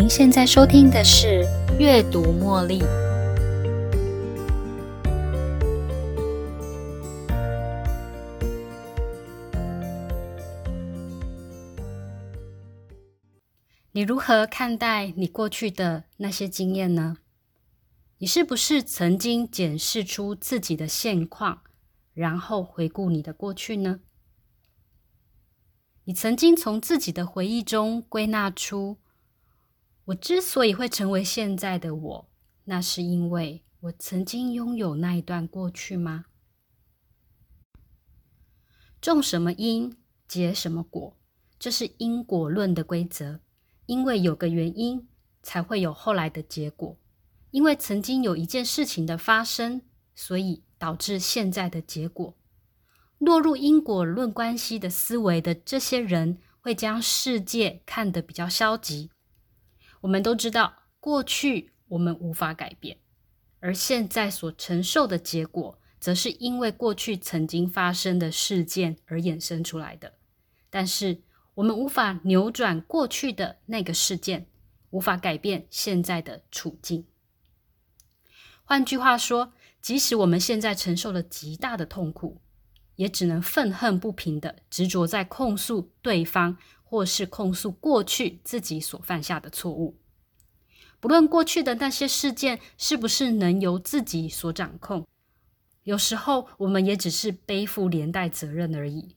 您现在收听的是《阅读茉莉》。你如何看待你过去的那些经验呢？你是不是曾经检视出自己的现况，然后回顾你的过去呢？你曾经从自己的回忆中归纳出，我之所以会成为现在的我，那是因为我曾经拥有那一段过去吗？种什么因，结什么果，这是因果论的规则。因为有个原因，才会有后来的结果。因为曾经有一件事情的发生，所以导致现在的结果。落入因果论关系的思维的这些人，会将世界看得比较消极。我们都知道，过去我们无法改变，而现在所承受的结果，则是因为过去曾经发生的事件而衍生出来的。但是，我们无法扭转过去的那个事件，无法改变现在的处境。换句话说，即使我们现在承受了极大的痛苦，也只能愤恨不平的执着在控诉对方，或是控诉过去自己所犯下的错误。不论过去的那些事件是不是能由自己所掌控，有时候我们也只是背负连带责任而已。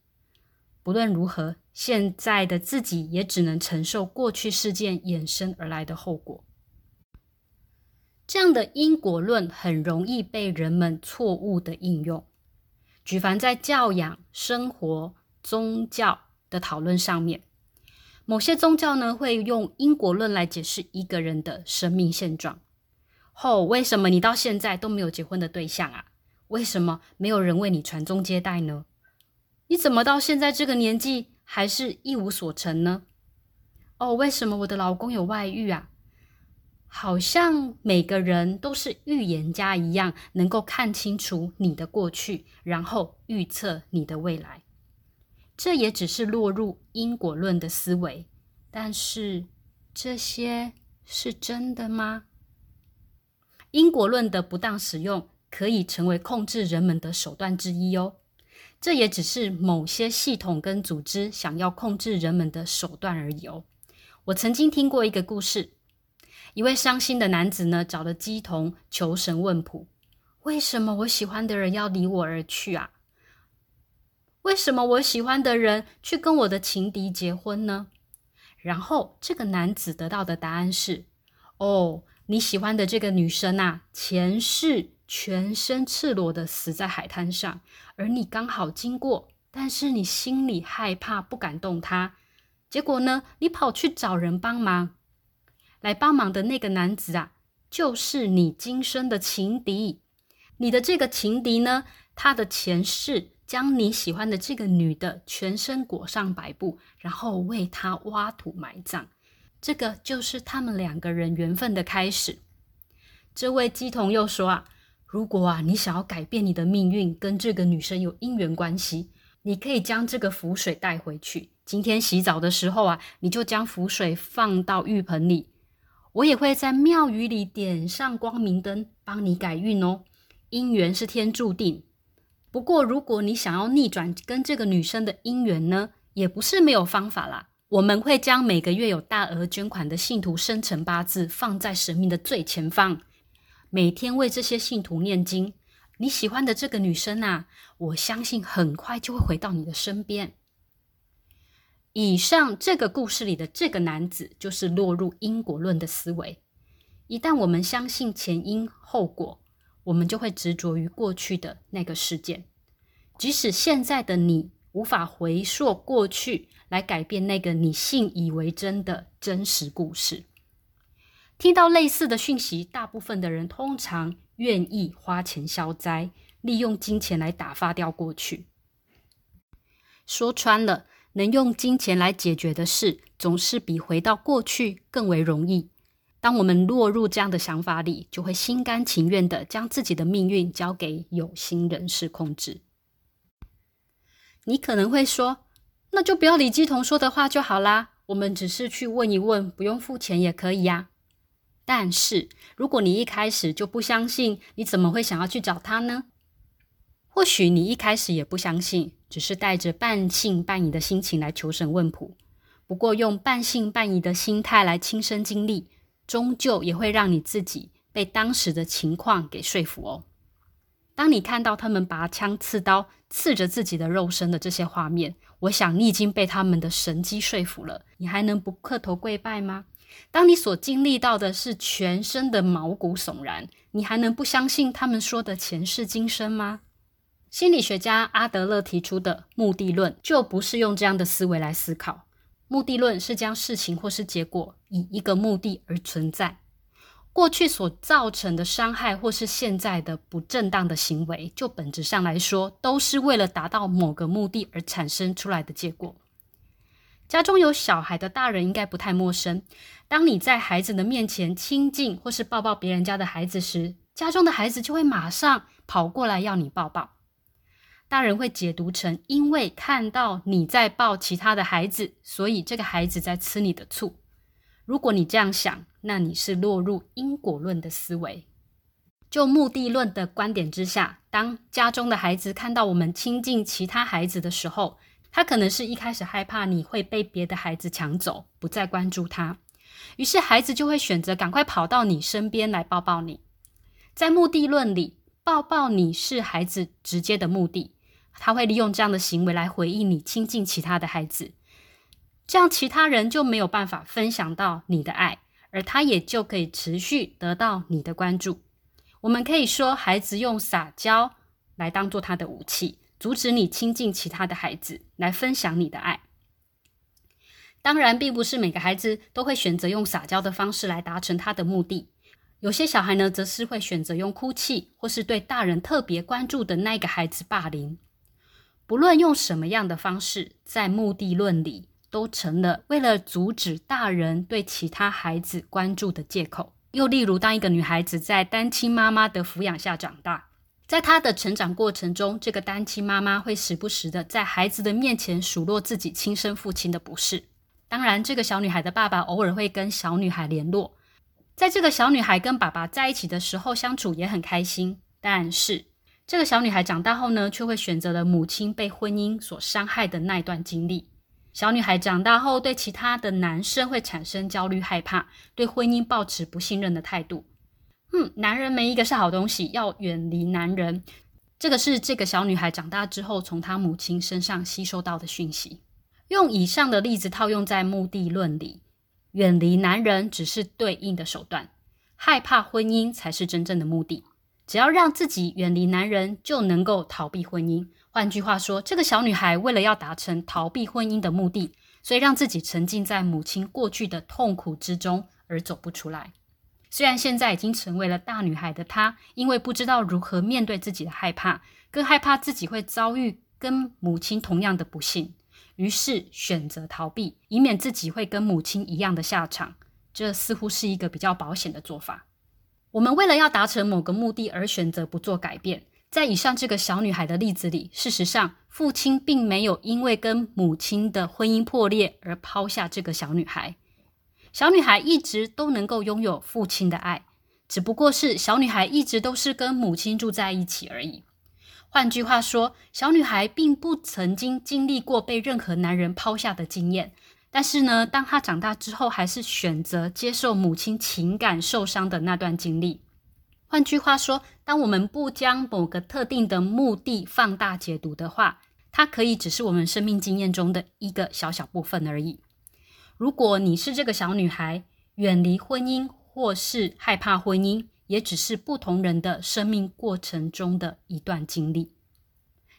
不论如何。现在的自己也只能承受过去事件衍生而来的后果。这样的因果论很容易被人们错误的应用。举凡在教养、生活、宗教的讨论上面，某些宗教呢会用因果论来解释一个人的生命现状。后为什么你到现在都没有结婚的对象啊？为什么没有人为你传宗接代呢？你怎么到现在这个年纪？还是一无所成呢？哦，为什么我的老公有外遇啊？好像每个人都是预言家一样，能够看清楚你的过去，然后预测你的未来。这也只是落入因果论的思维。但是这些是真的吗？因果论的不当使用，可以成为控制人们的手段之一哦。这也只是某些系统跟组织想要控制人们的手段而已哦。我曾经听过一个故事，一位伤心的男子呢，找了鸡童求神问卜：为什么我喜欢的人要离我而去啊？为什么我喜欢的人去跟我的情敌结婚呢？然后这个男子得到的答案是：哦，你喜欢的这个女生啊，前世。全身赤裸的死在海滩上，而你刚好经过，但是你心里害怕，不敢动她。结果呢，你跑去找人帮忙，来帮忙的那个男子啊，就是你今生的情敌。你的这个情敌呢，他的前世将你喜欢的这个女的全身裹上白布，然后为她挖土埋葬。这个就是他们两个人缘分的开始。这位鸡童又说啊。如果啊，你想要改变你的命运，跟这个女生有姻缘关系，你可以将这个符水带回去。今天洗澡的时候啊，你就将符水放到浴盆里。我也会在庙宇里点上光明灯，帮你改运哦。姻缘是天注定，不过如果你想要逆转跟这个女生的姻缘呢，也不是没有方法啦。我们会将每个月有大额捐款的信徒生辰八字放在神明的最前方。每天为这些信徒念经，你喜欢的这个女生啊，我相信很快就会回到你的身边。以上这个故事里的这个男子，就是落入因果论的思维。一旦我们相信前因后果，我们就会执着于过去的那个事件，即使现在的你无法回溯过去来改变那个你信以为真的真实故事。听到类似的讯息，大部分的人通常愿意花钱消灾，利用金钱来打发掉过去。说穿了，能用金钱来解决的事，总是比回到过去更为容易。当我们落入这样的想法里，就会心甘情愿的将自己的命运交给有心人士控制。你可能会说，那就不要李基同说的话就好啦。我们只是去问一问，不用付钱也可以呀。但是如果你一开始就不相信，你怎么会想要去找他呢？或许你一开始也不相信，只是带着半信半疑的心情来求神问卜。不过用半信半疑的心态来亲身经历，终究也会让你自己被当时的情况给说服哦。当你看到他们拔枪刺刀刺着自己的肉身的这些画面，我想你已经被他们的神机说服了。你还能不磕头跪拜吗？当你所经历到的是全身的毛骨悚然，你还能不相信他们说的前世今生吗？心理学家阿德勒提出的目的论就不是用这样的思维来思考。目的论是将事情或是结果以一个目的而存在。过去所造成的伤害，或是现在的不正当的行为，就本质上来说，都是为了达到某个目的而产生出来的结果。家中有小孩的大人应该不太陌生。当你在孩子的面前亲近或是抱抱别人家的孩子时，家中的孩子就会马上跑过来要你抱抱。大人会解读成，因为看到你在抱其他的孩子，所以这个孩子在吃你的醋。如果你这样想，那你是落入因果论的思维。就目的论的观点之下，当家中的孩子看到我们亲近其他孩子的时候，他可能是一开始害怕你会被别的孩子抢走，不再关注他，于是孩子就会选择赶快跑到你身边来抱抱你。在目的论里，抱抱你是孩子直接的目的，他会利用这样的行为来回应你亲近其他的孩子。这样，其他人就没有办法分享到你的爱，而他也就可以持续得到你的关注。我们可以说，孩子用撒娇来当做他的武器，阻止你亲近其他的孩子，来分享你的爱。当然，并不是每个孩子都会选择用撒娇的方式来达成他的目的。有些小孩呢，则是会选择用哭泣，或是对大人特别关注的那个孩子霸凌。不论用什么样的方式，在目的论里。都成了为了阻止大人对其他孩子关注的借口。又例如，当一个女孩子在单亲妈妈的抚养下长大，在她的成长过程中，这个单亲妈妈会时不时的在孩子的面前数落自己亲生父亲的不是。当然，这个小女孩的爸爸偶尔会跟小女孩联络，在这个小女孩跟爸爸在一起的时候，相处也很开心。但是，这个小女孩长大后呢，却会选择了母亲被婚姻所伤害的那一段经历。小女孩长大后，对其他的男生会产生焦虑、害怕，对婚姻抱持不信任的态度。嗯，男人没一个是好东西，要远离男人。这个是这个小女孩长大之后从她母亲身上吸收到的讯息。用以上的例子套用在目的论里，远离男人只是对应的手段，害怕婚姻才是真正的目的。只要让自己远离男人，就能够逃避婚姻。换句话说，这个小女孩为了要达成逃避婚姻的目的，所以让自己沉浸在母亲过去的痛苦之中而走不出来。虽然现在已经成为了大女孩的她，因为不知道如何面对自己的害怕，更害怕自己会遭遇跟母亲同样的不幸，于是选择逃避，以免自己会跟母亲一样的下场。这似乎是一个比较保险的做法。我们为了要达成某个目的而选择不做改变。在以上这个小女孩的例子里，事实上，父亲并没有因为跟母亲的婚姻破裂而抛下这个小女孩。小女孩一直都能够拥有父亲的爱，只不过是小女孩一直都是跟母亲住在一起而已。换句话说，小女孩并不曾经经历过被任何男人抛下的经验。但是呢，当她长大之后，还是选择接受母亲情感受伤的那段经历。换句话说，当我们不将某个特定的目的放大解读的话，它可以只是我们生命经验中的一个小小部分而已。如果你是这个小女孩，远离婚姻或是害怕婚姻，也只是不同人的生命过程中的一段经历。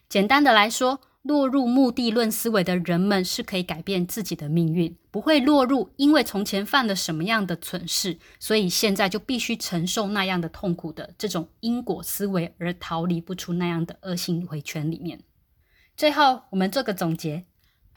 简单的来说。落入目的论思维的人们是可以改变自己的命运，不会落入因为从前犯了什么样的蠢事，所以现在就必须承受那样的痛苦的这种因果思维而逃离不出那样的恶性回圈里面。最后，我们做个总结：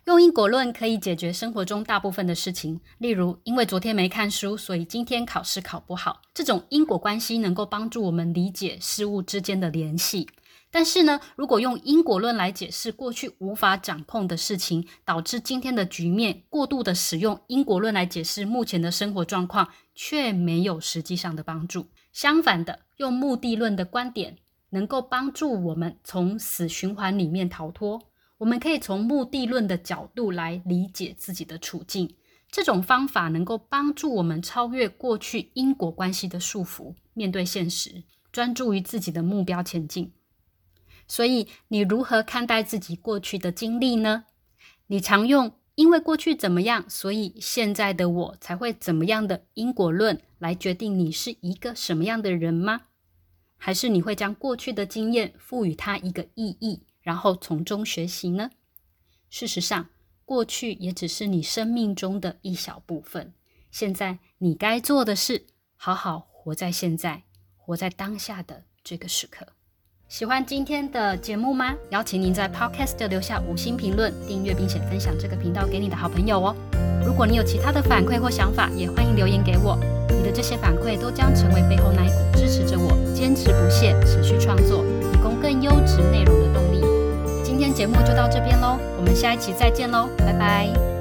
用因果论可以解决生活中大部分的事情，例如因为昨天没看书，所以今天考试考不好。这种因果关系能够帮助我们理解事物之间的联系。但是呢，如果用因果论来解释过去无法掌控的事情，导致今天的局面，过度的使用因果论来解释目前的生活状况，却没有实际上的帮助。相反的，用目的论的观点，能够帮助我们从死循环里面逃脱。我们可以从目的论的角度来理解自己的处境。这种方法能够帮助我们超越过去因果关系的束缚，面对现实，专注于自己的目标前进。所以，你如何看待自己过去的经历呢？你常用“因为过去怎么样，所以现在的我才会怎么样的因果论”来决定你是一个什么样的人吗？还是你会将过去的经验赋予它一个意义，然后从中学习呢？事实上，过去也只是你生命中的一小部分。现在，你该做的是好好活在现在，活在当下的这个时刻。喜欢今天的节目吗？邀请您在 Podcast 留下五星评论、订阅，并且分享这个频道给你的好朋友哦。如果你有其他的反馈或想法，也欢迎留言给我。你的这些反馈都将成为背后那一股支持着我坚持不懈、持续创作、提供更优质内容的动力。今天节目就到这边喽，我们下一期再见喽，拜拜。